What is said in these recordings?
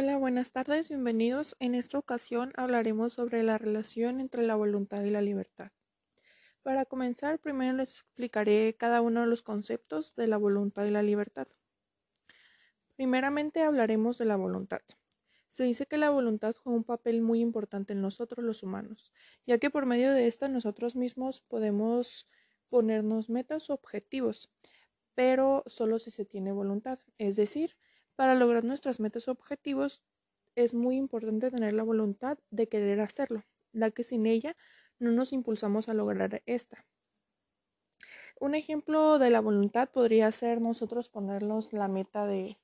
Hola, buenas tardes, bienvenidos. En esta ocasión hablaremos sobre la relación entre la voluntad y la libertad. Para comenzar, primero les explicaré cada uno de los conceptos de la voluntad y la libertad. Primeramente hablaremos de la voluntad. Se dice que la voluntad juega un papel muy importante en nosotros los humanos, ya que por medio de esta nosotros mismos podemos ponernos metas o objetivos, pero solo si se tiene voluntad, es decir, para lograr nuestras metas o objetivos es muy importante tener la voluntad de querer hacerlo, ya que sin ella no nos impulsamos a lograr esta. Un ejemplo de la voluntad podría ser nosotros ponernos la meta de,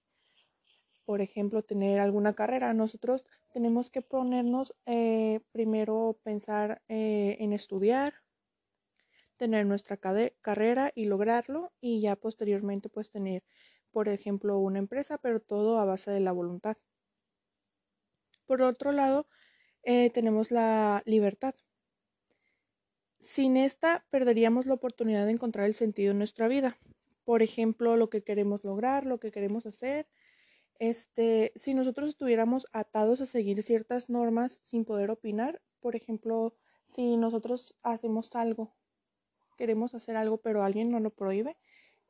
por ejemplo, tener alguna carrera. Nosotros tenemos que ponernos eh, primero pensar eh, en estudiar, tener nuestra carrera y lograrlo y ya posteriormente pues tener por ejemplo, una empresa, pero todo a base de la voluntad. Por otro lado, eh, tenemos la libertad. Sin esta, perderíamos la oportunidad de encontrar el sentido en nuestra vida. Por ejemplo, lo que queremos lograr, lo que queremos hacer. Este, si nosotros estuviéramos atados a seguir ciertas normas sin poder opinar, por ejemplo, si nosotros hacemos algo, queremos hacer algo, pero alguien no lo prohíbe,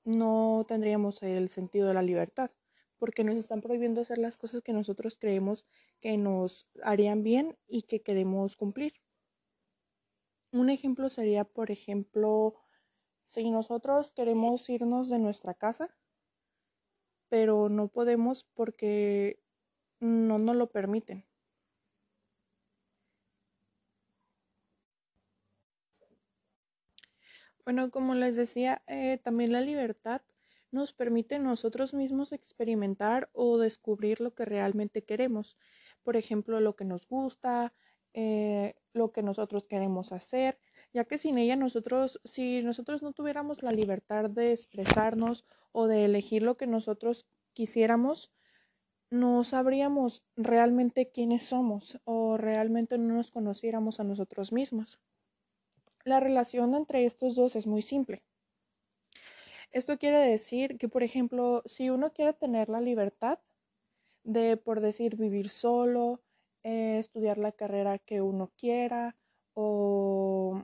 no tendríamos el sentido de la libertad, porque nos están prohibiendo hacer las cosas que nosotros creemos que nos harían bien y que queremos cumplir. Un ejemplo sería, por ejemplo, si nosotros queremos irnos de nuestra casa, pero no podemos porque no nos lo permiten. Bueno, como les decía, eh, también la libertad nos permite nosotros mismos experimentar o descubrir lo que realmente queremos. Por ejemplo, lo que nos gusta, eh, lo que nosotros queremos hacer, ya que sin ella nosotros, si nosotros no tuviéramos la libertad de expresarnos o de elegir lo que nosotros quisiéramos, no sabríamos realmente quiénes somos o realmente no nos conociéramos a nosotros mismos. La relación entre estos dos es muy simple. Esto quiere decir que, por ejemplo, si uno quiere tener la libertad de, por decir, vivir solo, eh, estudiar la carrera que uno quiera o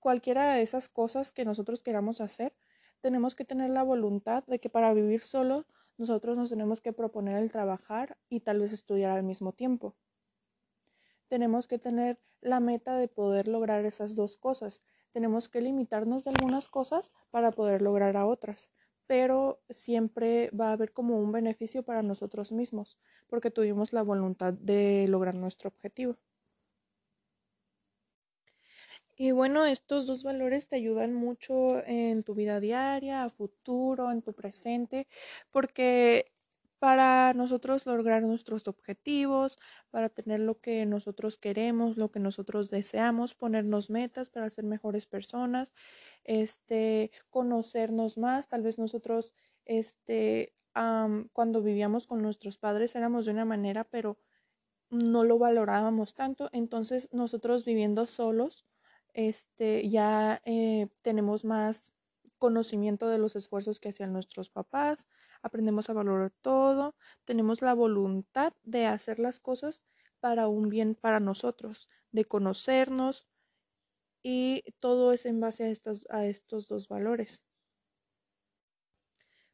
cualquiera de esas cosas que nosotros queramos hacer, tenemos que tener la voluntad de que para vivir solo nosotros nos tenemos que proponer el trabajar y tal vez estudiar al mismo tiempo tenemos que tener la meta de poder lograr esas dos cosas. Tenemos que limitarnos de algunas cosas para poder lograr a otras, pero siempre va a haber como un beneficio para nosotros mismos, porque tuvimos la voluntad de lograr nuestro objetivo. Y bueno, estos dos valores te ayudan mucho en tu vida diaria, a futuro, en tu presente, porque para nosotros lograr nuestros objetivos, para tener lo que nosotros queremos, lo que nosotros deseamos, ponernos metas para ser mejores personas, este, conocernos más, tal vez nosotros, este, cuando vivíamos con nuestros padres éramos de una manera, pero no lo valorábamos tanto, entonces nosotros viviendo solos, este, ya eh, tenemos más conocimiento de los esfuerzos que hacían nuestros papás, aprendemos a valorar todo, tenemos la voluntad de hacer las cosas para un bien para nosotros, de conocernos y todo es en base a estos, a estos dos valores.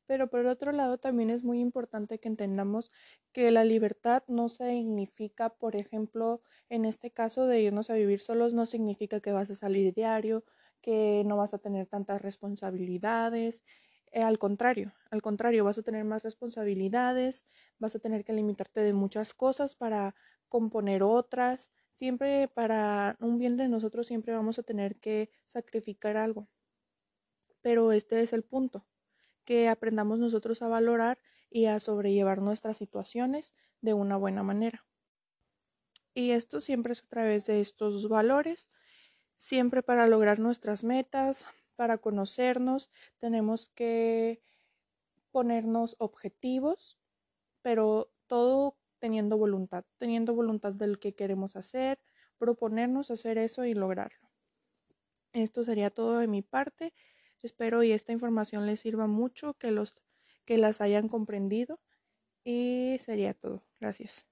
Pero por otro lado también es muy importante que entendamos que la libertad no significa, por ejemplo, en este caso de irnos a vivir solos, no significa que vas a salir diario, que no vas a tener tantas responsabilidades. Eh, al contrario, al contrario, vas a tener más responsabilidades, vas a tener que limitarte de muchas cosas para componer otras. Siempre para un bien de nosotros siempre vamos a tener que sacrificar algo. Pero este es el punto, que aprendamos nosotros a valorar y a sobrellevar nuestras situaciones de una buena manera. Y esto siempre es a través de estos valores Siempre para lograr nuestras metas, para conocernos, tenemos que ponernos objetivos, pero todo teniendo voluntad, teniendo voluntad del que queremos hacer, proponernos hacer eso y lograrlo. Esto sería todo de mi parte. Espero y esta información les sirva mucho, que los que las hayan comprendido Y sería todo. Gracias.